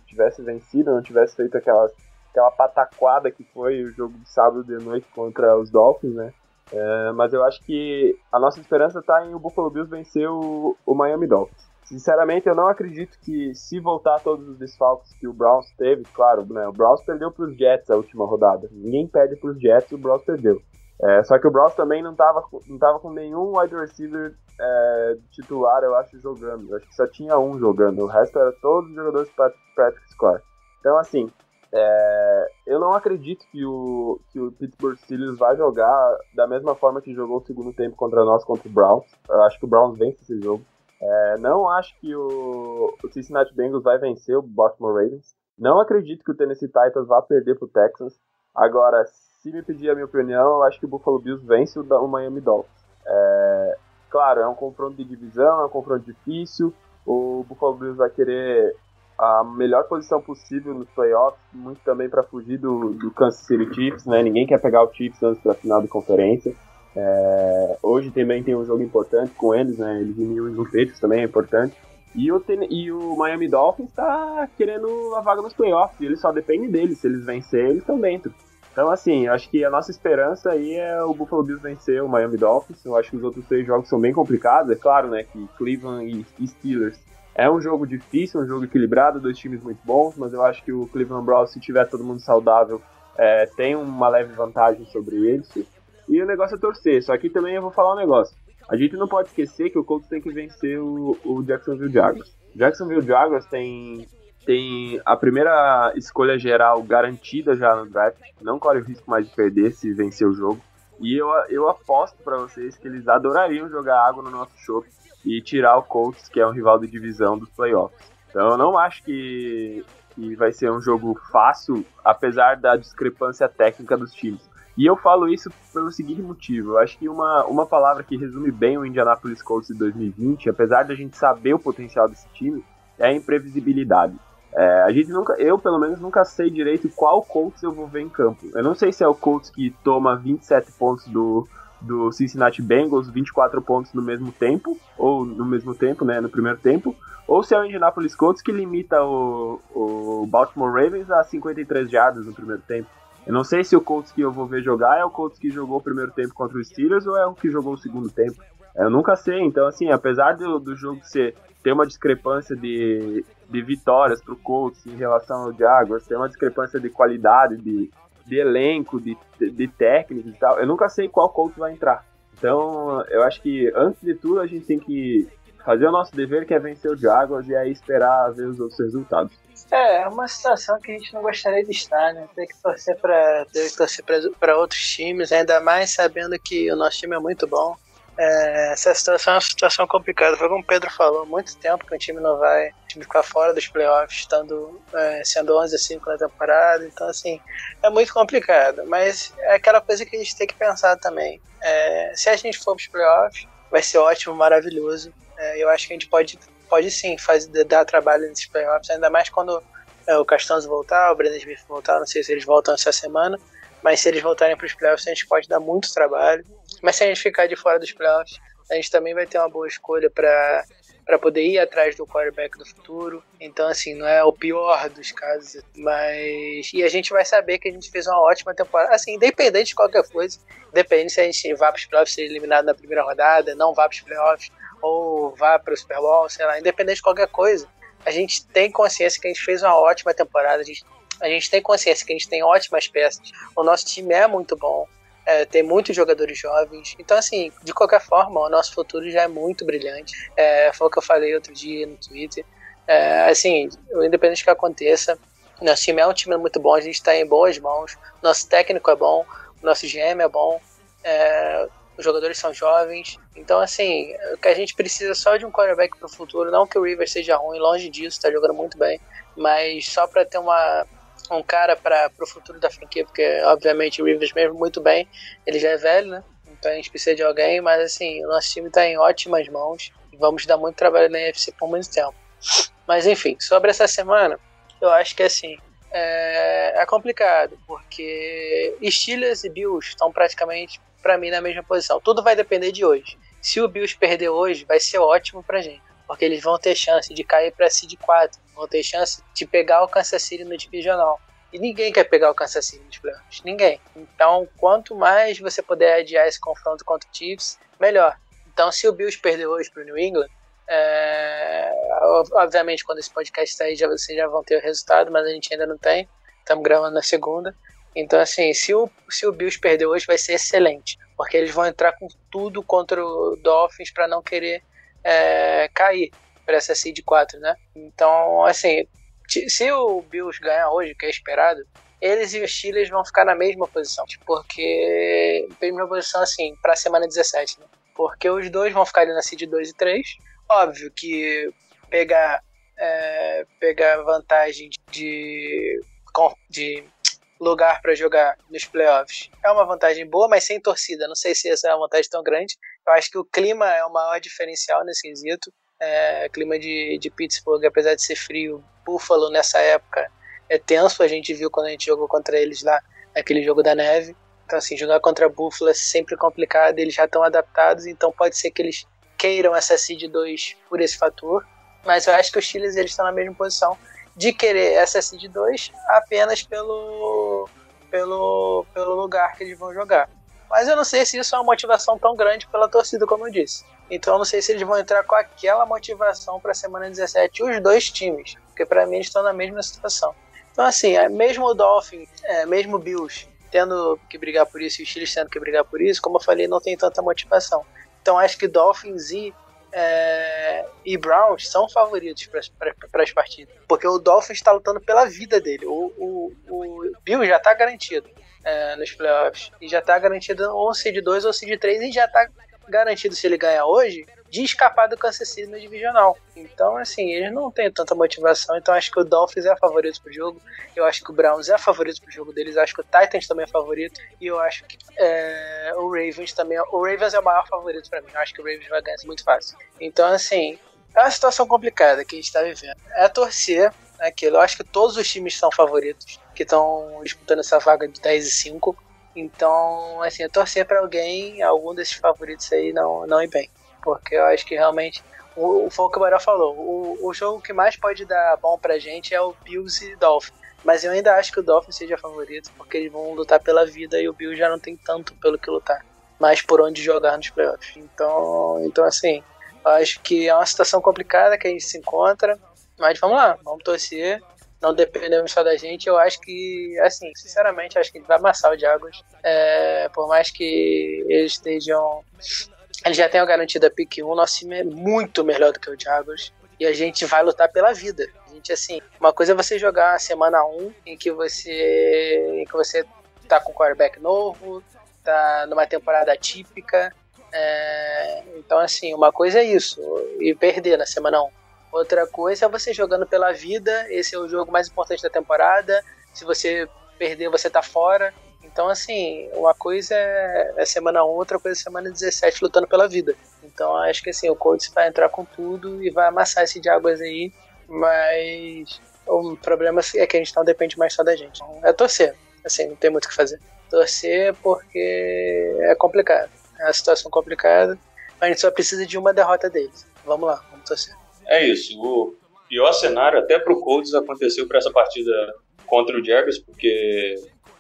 tivesse vencido, não tivesse feito aquela, aquela pataquada que foi o jogo de sábado de noite contra os Dolphins, né? É, mas eu acho que a nossa esperança está em o Buffalo Bills vencer o, o Miami Dolphins. Sinceramente, eu não acredito que se voltar todos os desfalques que o Browns teve, claro, né, o Browns perdeu para os Jets a última rodada. Ninguém perde para os Jets, o Browns perdeu. É, só que o Browns também não estava não tava com nenhum wide receiver é, titular, eu acho, jogando. Eu acho que só tinha um jogando. O resto era todos os jogadores practice squad. Então, assim, é, eu não acredito que o, que o Pittsburgh Steelers vai jogar da mesma forma que jogou o segundo tempo contra nós, contra o Browns. Eu acho que o Browns vence esse jogo. É, não acho que o, o Cincinnati Bengals vai vencer o Baltimore Ravens. Não acredito que o Tennessee Titans vá perder pro Texans. Agora, se me pedir a minha opinião, eu acho que o Buffalo Bills vence o, o Miami Dolphins. É, claro, é um confronto de divisão, é um confronto difícil. O Buffalo Bills vai querer a melhor posição possível nos playoffs, muito também para fugir do, do Kansas City Chiefs, né? Ninguém quer pegar o Chiefs antes da final de conferência. É, hoje também tem um jogo importante com eles, né? Eles New England Patriots também é importante. E o, e o Miami Dolphins está querendo a vaga nos playoffs, e só dependem deles. Se eles vencerem, eles estão dentro. Então, assim, acho que a nossa esperança aí é o Buffalo Bills vencer o Miami Dolphins. Eu acho que os outros três jogos são bem complicados. É claro, né, que Cleveland e Steelers é um jogo difícil, um jogo equilibrado, dois times muito bons, mas eu acho que o Cleveland Browns, se tiver todo mundo saudável, é, tem uma leve vantagem sobre eles. E o negócio é torcer. Só que também eu vou falar um negócio. A gente não pode esquecer que o Colts tem que vencer o, o Jacksonville Jaguars. Jacksonville Jaguars tem, tem a primeira escolha geral garantida já no draft. Não corre o risco mais de perder se vencer o jogo. E eu, eu aposto para vocês que eles adorariam jogar água no nosso show e tirar o Colts, que é um rival de divisão dos playoffs. Então eu não acho que, que vai ser um jogo fácil, apesar da discrepância técnica dos times. E eu falo isso pelo seguinte motivo: eu acho que uma, uma palavra que resume bem o Indianapolis Colts de 2020, apesar de a gente saber o potencial desse time, é a imprevisibilidade. É, a gente nunca, eu pelo menos nunca sei direito qual Colts eu vou ver em campo. Eu não sei se é o Colts que toma 27 pontos do, do Cincinnati Bengals, 24 pontos no mesmo tempo, ou no mesmo tempo, né, no primeiro tempo, ou se é o Indianapolis Colts que limita o, o Baltimore Ravens a 53 jardas no primeiro tempo. Eu não sei se o Colts que eu vou ver jogar é o Colts que jogou o primeiro tempo contra os Steelers ou é o que jogou o segundo tempo. Eu nunca sei, então assim, apesar do, do jogo ser ter uma discrepância de, de vitórias o Colts em relação ao Jaguars, ter uma discrepância de qualidade, de, de elenco, de, de, técnicos e tal, eu nunca sei qual Colts vai entrar. Então, eu acho que antes de tudo a gente tem que fazer o nosso dever, que é vencer o Jaguars, e aí esperar ver os outros resultados. É, é uma situação que a gente não gostaria de estar, né? Ter que torcer para ter que torcer para outros times, ainda mais sabendo que o nosso time é muito bom. É, essa situação é uma situação complicada. Foi como o Pedro falou, muito tempo que o time não vai, time ficar fora dos playoffs, estando é, sendo 11 a 5 na temporada. Então, assim, é muito complicado. Mas é aquela coisa que a gente tem que pensar também. É, se a gente for para os playoffs, vai ser ótimo, maravilhoso. É, eu acho que a gente pode, pode sim fazer, dar trabalho nesses playoffs, ainda mais quando é, o Castanzo voltar, o Brandon Smith voltar. Não sei se eles voltam essa semana. Mas se eles voltarem para os playoffs, a gente pode dar muito trabalho. Mas se a gente ficar de fora dos playoffs, a gente também vai ter uma boa escolha para para poder ir atrás do quarterback do futuro. Então, assim, não é o pior dos casos, mas. E a gente vai saber que a gente fez uma ótima temporada. Assim, independente de qualquer coisa, independente se a gente vá para os playoffs ser eliminado na primeira rodada, não vá para os playoffs, ou vá para o Super Bowl, sei lá, independente de qualquer coisa, a gente tem consciência que a gente fez uma ótima temporada, a gente a gente tem consciência que a gente tem ótimas peças, o nosso time é muito bom, é, tem muitos jogadores jovens. Então, assim, de qualquer forma, o nosso futuro já é muito brilhante. É, foi o que eu falei outro dia no Twitter. É, assim, independente do que aconteça, nosso time é um time muito bom, a gente está em boas mãos, nosso técnico é bom, nosso GM é bom, é, os jogadores são jovens. Então, assim, o que a gente precisa só de um quarterback para o futuro. Não que o Rivers seja ruim, longe disso, está jogando muito bem, mas só para ter uma um cara para o futuro da franquia, porque obviamente o Rivers mesmo muito bem, ele já é velho, né? Então a gente precisa de alguém, mas assim, o nosso time está em ótimas mãos e vamos dar muito trabalho na UFC por muito tempo. Mas enfim, sobre essa semana, eu acho que assim, é, é complicado, porque Steelers e Bills estão praticamente, para mim, na mesma posição. Tudo vai depender de hoje. Se o Bills perder hoje, vai ser ótimo pra gente porque eles vão ter chance de cair para Seed 4, vão ter chance de pegar o Kansas City no divisional. E ninguém quer pegar o Kansas City nos playoffs, ninguém. Então, quanto mais você puder adiar esse confronto contra o Chiefs, melhor. Então, se o Bills perder hoje para o New England, é... obviamente quando esse podcast sair já, vocês já vão ter o resultado, mas a gente ainda não tem. Estamos gravando na segunda. Então, assim, se o, se o Bills perder hoje, vai ser excelente. Porque eles vão entrar com tudo contra o Dolphins para não querer é, cair para essa seed 4, né? Então, assim, se o Bills ganhar hoje, que é esperado, eles e os Steelers vão ficar na mesma posição, porque mesma posição assim para a semana 17, né? Porque os dois vão ficar ali na seed 2 e 3. Óbvio que pegar é, pegar vantagem de, de lugar para jogar nos playoffs é uma vantagem boa, mas sem torcida. Não sei se essa é uma vantagem tão grande. Eu acho que o clima é o maior diferencial nesse quesito. É, clima de, de Pittsburgh, apesar de ser frio, Buffalo nessa época é tenso. A gente viu quando a gente jogou contra eles lá, aquele jogo da neve. Então, assim, jogar contra Buffalo é sempre complicado. Eles já estão adaptados, então pode ser que eles queiram essa seed 2 por esse fator. Mas eu acho que os Steelers eles estão na mesma posição de querer seed 2 apenas pelo, pelo, pelo lugar que eles vão jogar. Mas eu não sei se isso é uma motivação tão grande pela torcida, como eu disse. Então eu não sei se eles vão entrar com aquela motivação para a semana 17, os dois times, porque para mim eles estão na mesma situação. Então, assim, é, mesmo o Dolphin, é, mesmo o Bills tendo que brigar por isso e o Steelers tendo que brigar por isso, como eu falei, não tem tanta motivação. Então, acho que Dolphins e é, e Browns são favoritos para as partidas. Porque o Dolphins está lutando pela vida dele. O, o, o Bill já está garantido é, nos playoffs. E já está garantido ou seed 2 ou seed 3 e já está garantido se ele ganhar hoje de escapar do Kansas City no divisional. Então, assim, eles não têm tanta motivação. Então, acho que o Dolphins é favorito pro jogo. Eu acho que o Browns é favorito pro jogo deles. Eu acho que o Titans também é favorito. E eu acho que é, o Ravens também. É, o Ravens é o maior favorito para mim. Eu acho que o Ravens vai ganhar muito fácil. Então, assim, é uma situação complicada que a gente tá vivendo. É torcer aquilo. Eu acho que todos os times são favoritos que estão disputando essa vaga de 10 e 5. Então, assim, é torcer para alguém, algum desses favoritos aí, não, não ir bem porque eu acho que realmente o, foi o que o Barão falou. O, o jogo que mais pode dar bom pra gente é o Bills e Dolphins. Mas eu ainda acho que o Dolphins seja favorito, porque eles vão lutar pela vida e o Bills já não tem tanto pelo que lutar. Mais por onde jogar nos playoffs. Então, então assim, acho que é uma situação complicada que a gente se encontra. Mas vamos lá, vamos torcer. Não dependemos só da gente. Eu acho que, assim, sinceramente, acho que ele vai amassar o Diagos. É, por mais que eles estejam ele já tem a garantida pick 1, nosso time é muito melhor do que o Jaguars. E a gente vai lutar pela vida. A gente, assim, uma coisa é você jogar a semana 1, em que você. em que você tá com quarterback novo, tá numa temporada típica. É, então, assim, uma coisa é isso, e perder na semana 1. Outra coisa é você jogando pela vida, esse é o jogo mais importante da temporada. Se você perder, você tá fora. Então, assim, uma coisa é, é semana 1, outra coisa é semana 17 lutando pela vida. Então, acho que assim, o Colts vai entrar com tudo e vai amassar esse Jaguars aí, mas o problema é que a gente não depende mais só da gente. Então, é torcer, assim, não tem muito o que fazer. Torcer porque é complicado. É uma situação complicada, mas a gente só precisa de uma derrota deles. Vamos lá, vamos torcer. É isso. O pior cenário até pro Colts aconteceu para essa partida contra o Jaguars, porque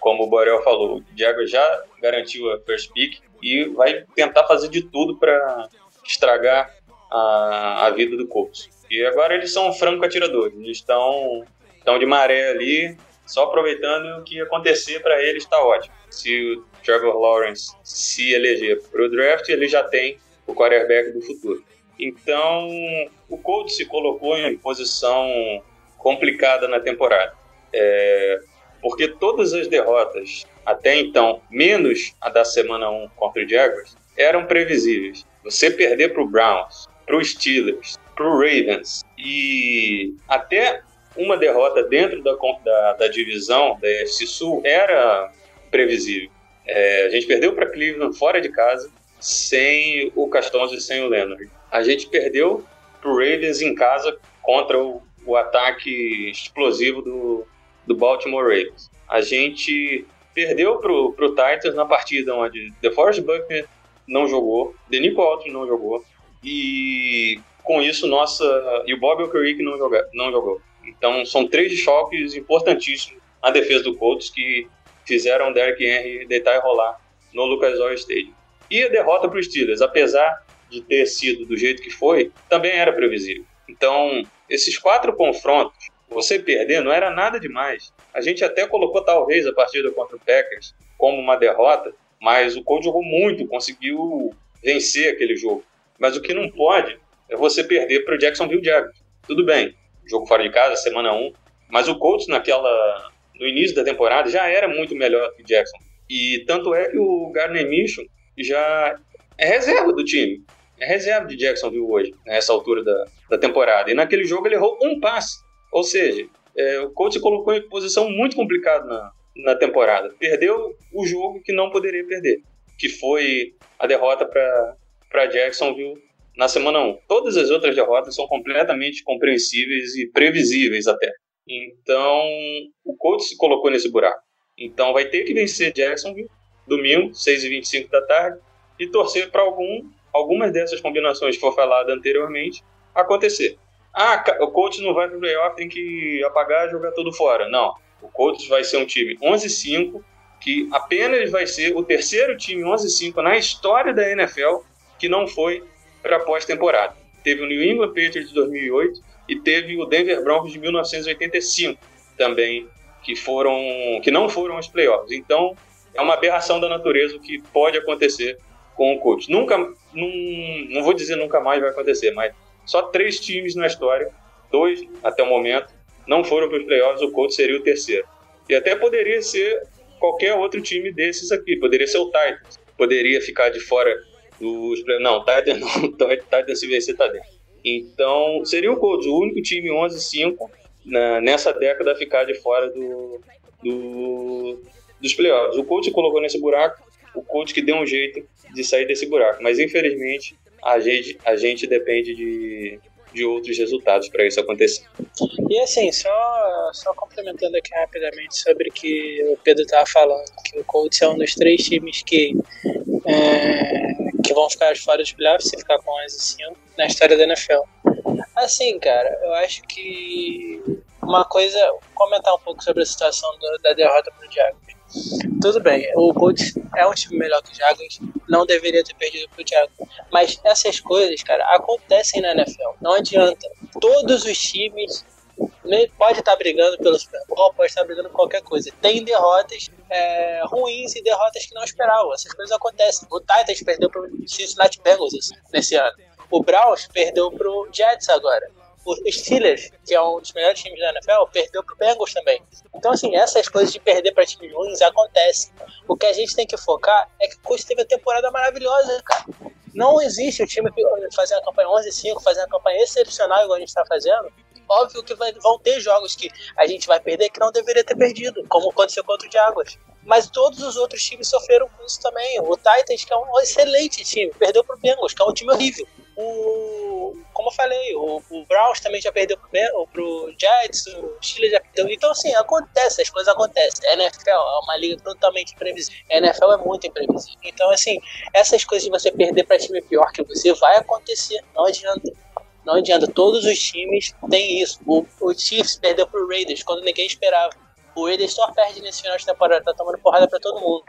como o Borel falou, o Diego já garantiu a first pick e vai tentar fazer de tudo para estragar a, a vida do Colts. E agora eles são franco atiradores, eles estão, estão de maré ali, só aproveitando o que acontecer para eles está ótimo. Se o Trevor Lawrence se eleger para o draft, ele já tem o quarterback do futuro. Então, o Colts se colocou em posição complicada na temporada. É, porque todas as derrotas até então, menos a da semana 1 contra o Jaguars, eram previsíveis. Você perder para o Browns, para os Steelers, para o Ravens e até uma derrota dentro da, da, da divisão da FC Sul era previsível. É, a gente perdeu para Cleveland fora de casa, sem o Castonzo e sem o Leonard. A gente perdeu para o Ravens em casa contra o, o ataque explosivo do, do Baltimore Ravens. A gente perdeu pro, pro Titans na partida onde DeForest Buckner não jogou, Denico Alton não jogou, e com isso nossa e o Bob Okereke não, não jogou. Então são três choques importantíssimos na defesa do Colts que fizeram o Henry deitar e rolar no Lucas Oil Stadium. E a derrota para os Steelers, apesar de ter sido do jeito que foi, também era previsível. Então, esses quatro confrontos você perder não era nada demais. A gente até colocou talvez a partida contra o Packers como uma derrota, Mas o Colts jogou muito, conseguiu vencer aquele jogo. Mas o que não pode é você perder para o Jacksonville Jaguars. Tudo bem, jogo fora de casa, semana 1, mas o Colts naquela no início da temporada já era muito melhor que o Jackson. E tanto é que o Gardner Minshew já é reserva do time. É reserva de Jacksonville hoje, nessa altura da, da temporada. E naquele jogo ele errou um passe. Ou seja, é, o coach colocou em posição muito complicada na, na temporada. Perdeu o jogo que não poderia perder, que foi a derrota para Jacksonville na semana 1. Todas as outras derrotas são completamente compreensíveis e previsíveis até. Então, o coach se colocou nesse buraco. Então, vai ter que vencer Jacksonville domingo, 6h25 da tarde, e torcer para algum, algumas dessas combinações que foi falado anteriormente acontecer. Ah, o coach não vai para o playoff, tem que apagar e jogar tudo fora. Não. O coach vai ser um time 11-5, que apenas vai ser o terceiro time 11-5 na história da NFL que não foi para pós-temporada. Teve o New England Patriots de 2008 e teve o Denver Broncos de 1985 também, que foram que não foram aos playoffs. Então, é uma aberração da natureza o que pode acontecer com o coach. Nunca, não vou dizer nunca mais vai acontecer, mas só três times na história, dois até o momento, não foram para os playoffs, o coach seria o terceiro. E até poderia ser qualquer outro time desses aqui, poderia ser o Titans, poderia ficar de fora dos Não, Titans não, Titans se vencer tá dentro. Então, seria o Colts, o único time 11-5 nessa década a ficar de fora do, do, dos playoffs. O coach colocou nesse buraco, o coach que deu um jeito de sair desse buraco. Mas infelizmente a gente, a gente depende de, de outros resultados para isso acontecer. E assim, só, só complementando aqui rapidamente sobre o que o Pedro estava falando, que o Colts é um dos três times que, é, que vão ficar fora dos playoffs se ficar com 11 e 5 na história da NFL. Assim, cara, eu acho que uma coisa, comentar um pouco sobre a situação do, da derrota para o Jaguars. Tudo bem, o Colts é um time melhor que o Jaguars, não deveria ter perdido pro Jaguars. Mas essas coisas, cara, acontecem na NFL. Não adianta. Todos os times pode estar brigando pelo Super Bowl, pode estar brigando por qualquer coisa. Tem derrotas é, ruins e derrotas que não esperavam. Essas coisas acontecem. O Titans perdeu pro Cincinnati Bengals nesse ano. O Browns perdeu pro Jets agora o Steelers, que é um dos melhores times da NFL, perdeu pro Bengals também. Então, assim, essas coisas de perder para times ruins acontecem. O que a gente tem que focar é que o Colts teve uma temporada maravilhosa, cara. Não existe o time fazer uma campanha 11-5, fazer uma campanha excepcional igual a gente está fazendo. Óbvio que vai, vão ter jogos que a gente vai perder que não deveria ter perdido, como aconteceu contra o Jaguars. Mas todos os outros times sofreram com isso também. O Titans, que é um excelente time, perdeu pro Bengals, que é um time horrível. O, como eu falei, o, o Browns também já perdeu pro, pro Jets, o Chile já perdeu. Então, assim, acontece, as coisas acontecem. A NFL é uma liga totalmente imprevisível. A NFL é muito imprevisível. Então, assim, essas coisas de você perder para time pior que você vai acontecer. Não adianta. Não adianta. Todos os times têm isso. O, o Chiefs perdeu pro Raiders quando ninguém esperava. O Raiders só perde nesse final de temporada, tá tomando porrada para todo mundo.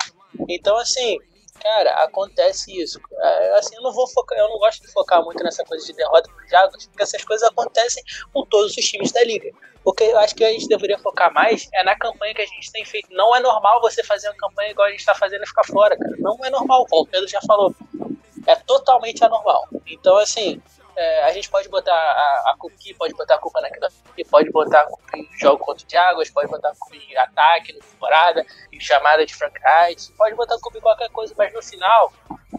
Então, assim, Cara, acontece isso. Assim, eu não vou focar, eu não gosto de focar muito nessa coisa de derrota pro Jaguars, porque essas coisas acontecem com todos os times da liga. Porque eu acho que a gente deveria focar mais é na campanha que a gente tem feito. Não é normal você fazer uma campanha igual a gente está fazendo e ficar fora, cara. Não é normal, como o Pedro já falou. É totalmente anormal. Então, assim, é, a gente pode botar a, a aqui, pode botar a culpa naquilo aqui, pode botar a culpa em jogo contra o Jaguars, pode botar a culpa em ataque, na temporada, em chamada de Frank Wright, pode botar a culpa em qualquer coisa, mas no final,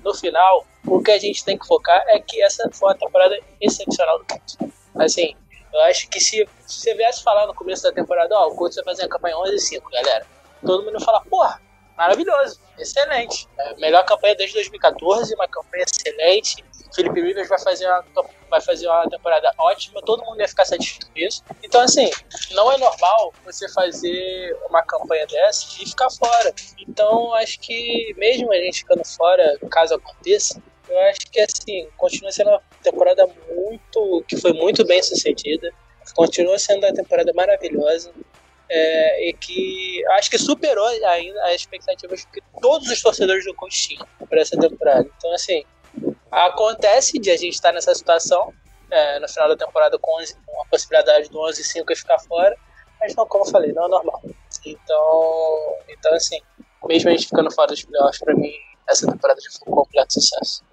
no final, o que a gente tem que focar é que essa foi uma temporada excepcional do Colts. Assim, eu acho que se, se você viesse falar no começo da temporada, ó, oh, o Colts vai fazer a campanha 11-5, galera, todo mundo fala, porra, maravilhoso, excelente. É, melhor campanha desde 2014, uma campanha excelente, Felipe Rivers vai fazer uma, vai fazer uma temporada ótima, todo mundo ia ficar satisfeito com isso. Então, assim, não é normal você fazer uma campanha dessa e ficar fora. Então, acho que mesmo a gente ficando fora, caso aconteça, eu acho que, assim, continua sendo uma temporada muito. que foi muito bem sucedida. Continua sendo uma temporada maravilhosa. É, e que acho que superou ainda as expectativas que todos os torcedores do Coach tinham para essa temporada. Então, assim, Acontece de a gente estar nessa situação é, no final da temporada com, 11, com a possibilidade do 11 e 5 ficar fora, mas não, como eu falei, não é normal. Então, então assim, mesmo a gente ficando fora dos playoffs, pra mim, essa temporada já foi um completo sucesso.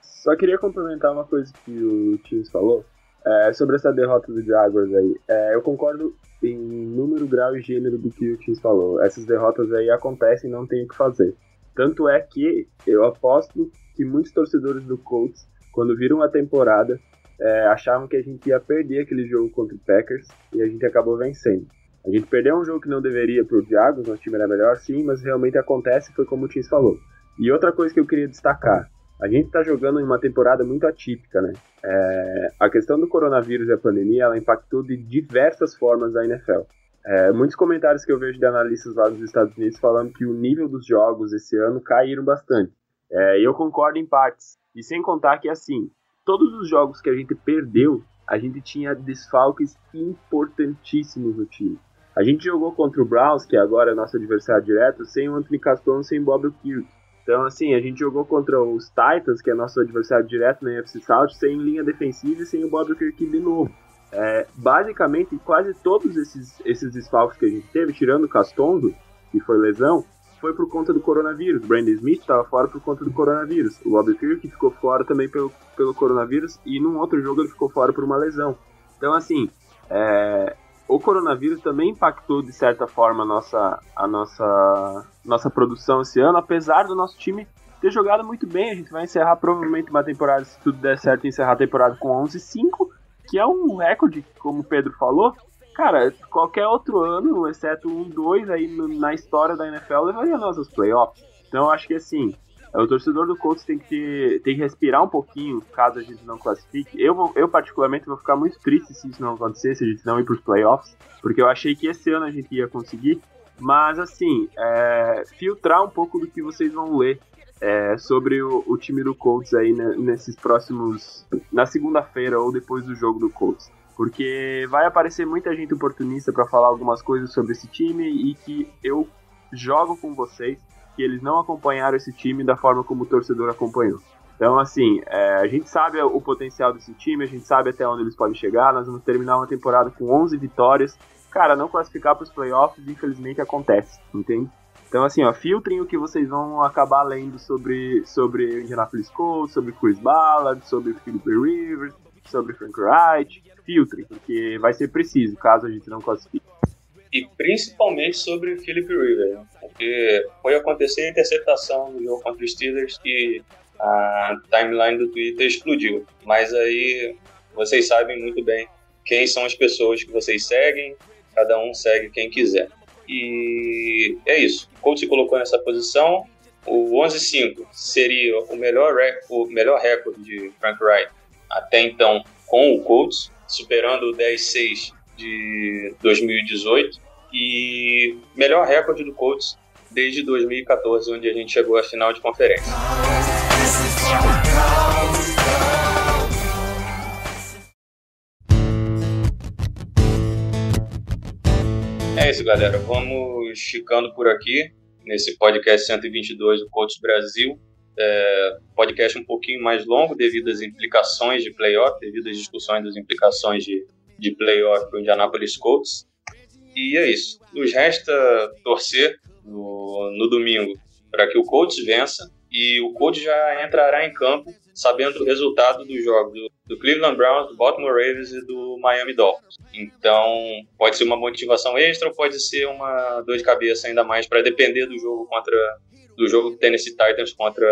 Só queria complementar uma coisa que o Tios falou. É, sobre essa derrota do Jaguars aí. É, eu concordo em número, grau e gênero do que o Tios falou. Essas derrotas aí acontecem e não tem o que fazer. Tanto é que eu aposto que muitos torcedores do Colts, quando viram a temporada, é, achavam que a gente ia perder aquele jogo contra o Packers e a gente acabou vencendo. A gente perdeu um jogo que não deveria pro Diagos, nosso time era melhor sim, mas realmente acontece, foi como o Tins falou. E outra coisa que eu queria destacar, a gente está jogando em uma temporada muito atípica, né? É, a questão do coronavírus e a pandemia, ela impactou de diversas formas a NFL. É, muitos comentários que eu vejo de analistas lá dos Estados Unidos falando que o nível dos jogos esse ano caíram bastante. É, eu concordo em partes. E sem contar que, assim, todos os jogos que a gente perdeu, a gente tinha desfalques importantíssimos no time. A gente jogou contra o Browns, que agora é nosso adversário direto, sem o Anthony Caston, sem o Bob Kirk. Então, assim, a gente jogou contra os Titans, que é nosso adversário direto na UFC South, sem linha defensiva e sem o Bob Kirk de novo. É, basicamente, quase todos esses, esses desfalques que a gente teve, tirando o Castonzo, que foi lesão, foi por conta do coronavírus. Brandon Smith estava fora por conta do coronavírus. O Bob Kirk ficou fora também pelo, pelo coronavírus e num outro jogo ele ficou fora por uma lesão. Então, assim, é, o coronavírus também impactou de certa forma a nossa, a nossa, nossa produção esse ano, apesar do nosso time ter jogado muito bem. A gente vai encerrar provavelmente uma temporada, se tudo der certo, encerrar a temporada com 11-5, que é um recorde, como o Pedro falou, Cara, qualquer outro ano, exceto um, dois aí na história da NFL, levaria nós aos playoffs. Então acho que assim, o torcedor do Colts tem que, tem que respirar um pouquinho caso a gente não classifique. Eu, vou, eu particularmente, vou ficar muito triste se isso não acontecer, se a gente não ir para os playoffs, porque eu achei que esse ano a gente ia conseguir. Mas, assim, é, filtrar um pouco do que vocês vão ler é, sobre o, o, time do Colts aí né, nesses próximos. na segunda-feira ou depois do jogo do Colts porque vai aparecer muita gente oportunista para falar algumas coisas sobre esse time e que eu jogo com vocês que eles não acompanharam esse time da forma como o torcedor acompanhou. Então, assim, é, a gente sabe o potencial desse time, a gente sabe até onde eles podem chegar. Nós vamos terminar uma temporada com 11 vitórias. Cara, não classificar para os playoffs, infelizmente, acontece, entende? Então, assim, ó, filtrem o que vocês vão acabar lendo sobre, sobre Indianapolis Colts, sobre Chris Ballard, sobre Philip Rivers, sobre Frank Wright, filtre, porque vai ser preciso caso a gente não classifique. E principalmente sobre Philip Rivers, né? Porque foi acontecer a interceptação no jogo contra os Steelers que a timeline do Twitter explodiu. Mas aí vocês sabem muito bem quem são as pessoas que vocês seguem, cada um segue quem quiser. E é isso. O coach se colocou nessa posição. O 11-5 seria o melhor, o melhor recorde de Frank Wright até então com o Colts, superando o 10-6 de 2018 e melhor recorde do Colts desde 2014, onde a gente chegou à final de conferência. É isso, galera. Vamos ficando por aqui nesse podcast 122 do Colts Brasil é, podcast um pouquinho mais longo devido às implicações de playoff, devido às discussões das implicações de, de playoff para o Indianapolis Colts. E é isso. Nos resta torcer no, no domingo para que o Colts vença e o Colts já entrará em campo sabendo o resultado do jogo do, do, Cleveland Browns, do Baltimore Ravens e do Miami Dolphins. Então, pode ser uma motivação extra ou pode ser uma dor de cabeça ainda mais para depender do jogo contra do jogo Tennessee Titans contra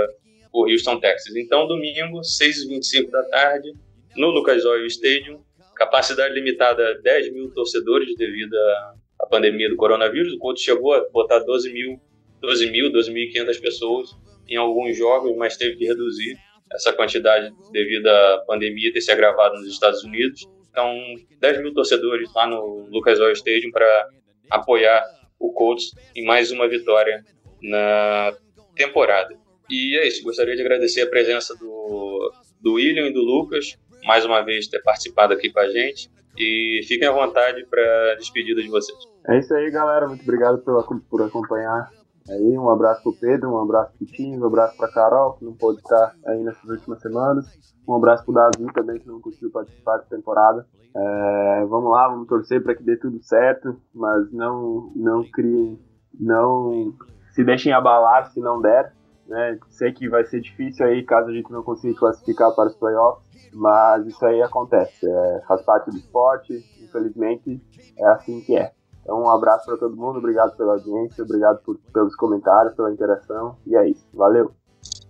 o Houston Texas. Então, domingo, 6h25 da tarde, no Lucas Oil Stadium, capacidade limitada a 10 mil torcedores devido à pandemia do coronavírus. O Colts chegou a botar 12 mil, 12 mil, 12.500 pessoas em alguns jogos, mas teve que reduzir essa quantidade devido à pandemia ter se agravado nos Estados Unidos. Então, 10 mil torcedores lá no Lucas Oil Stadium para apoiar o Colts em mais uma vitória na temporada. E é isso, gostaria de agradecer a presença do, do William e do Lucas, mais uma vez ter participado aqui com a gente. E fiquem à vontade para despedida de vocês. É isso aí, galera. Muito obrigado por, por acompanhar. Aí, um abraço pro Pedro, um abraço pro Tim, um abraço pra Carol, que não pôde estar aí nessas últimas semanas. Um abraço pro Davi também, que não conseguiu participar da temporada. É, vamos lá, vamos torcer para que dê tudo certo, mas não, não criem, não se deixem abalar se não der. Né? Sei que vai ser difícil aí caso a gente não consiga classificar para os playoffs, mas isso aí acontece. É, faz parte do esporte, infelizmente é assim que é. Então, um abraço para todo mundo, obrigado pela audiência, obrigado por, pelos comentários, pela interação, e é isso. Valeu!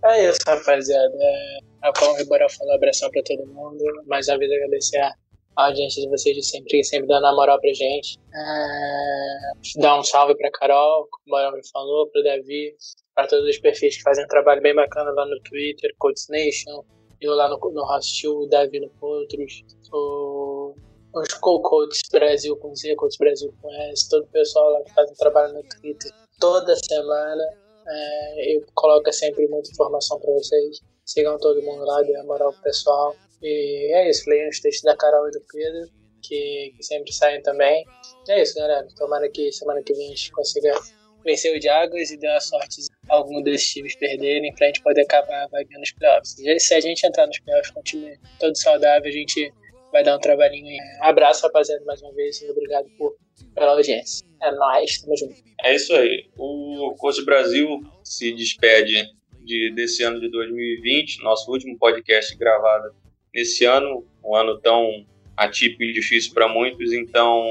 É isso, rapaziada. É, como o Riborel falou, abração para todo mundo. Mais uma vez agradecer a audiência de vocês de sempre, sempre dando a moral pra gente. É, dar um salve pra Carol, como o Borel falou, pro Davi, para todos os perfis que fazem um trabalho bem bacana lá no Twitter, Codes Nation, eu lá no, no Hostil, o Davi no Potros, o os co-coaches Brasil com Z, Coaches Brasil com S, todo o pessoal lá que faz um trabalho no Twitter toda semana. É, eu coloco sempre muita informação para vocês. Sigam todo mundo lá, dê a moral pro pessoal. E é isso, leiam os textos da Carol e do Pedro, que, que sempre saem também. E é isso, galera. Tomara que semana que vem a gente consiga vencer o Jaguars e dar a sorte algum desses times perderem pra gente poder acabar vagueando nos playoffs. Se a gente entrar nos playoffs, continue todo saudável, a gente vai dar um trabalhinho aí. Abraço, rapaziada, mais uma vez e obrigado por, pela audiência. É nóis, tamo junto. É isso aí. O Coach Brasil se despede de, desse ano de 2020, nosso último podcast gravado nesse ano, um ano tão atípico e difícil para muitos. Então,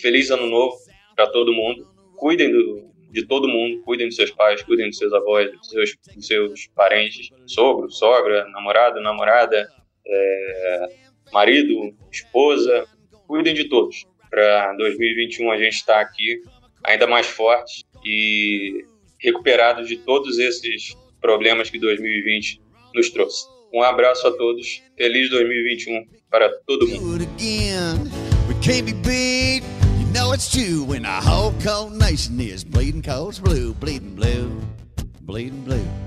feliz ano novo para todo mundo. Cuidem do, de todo mundo, cuidem dos seus pais, cuidem dos seus avós, dos seus, dos seus parentes, sogro, sogra, namorado, namorada, é, marido, esposa, cuidem de todos. Para 2021 a gente estar tá aqui ainda mais forte e recuperado de todos esses problemas que 2020 nos trouxe. Um abraço a todos, feliz 2021 para todo mundo. bleeding blue, bleeding blue.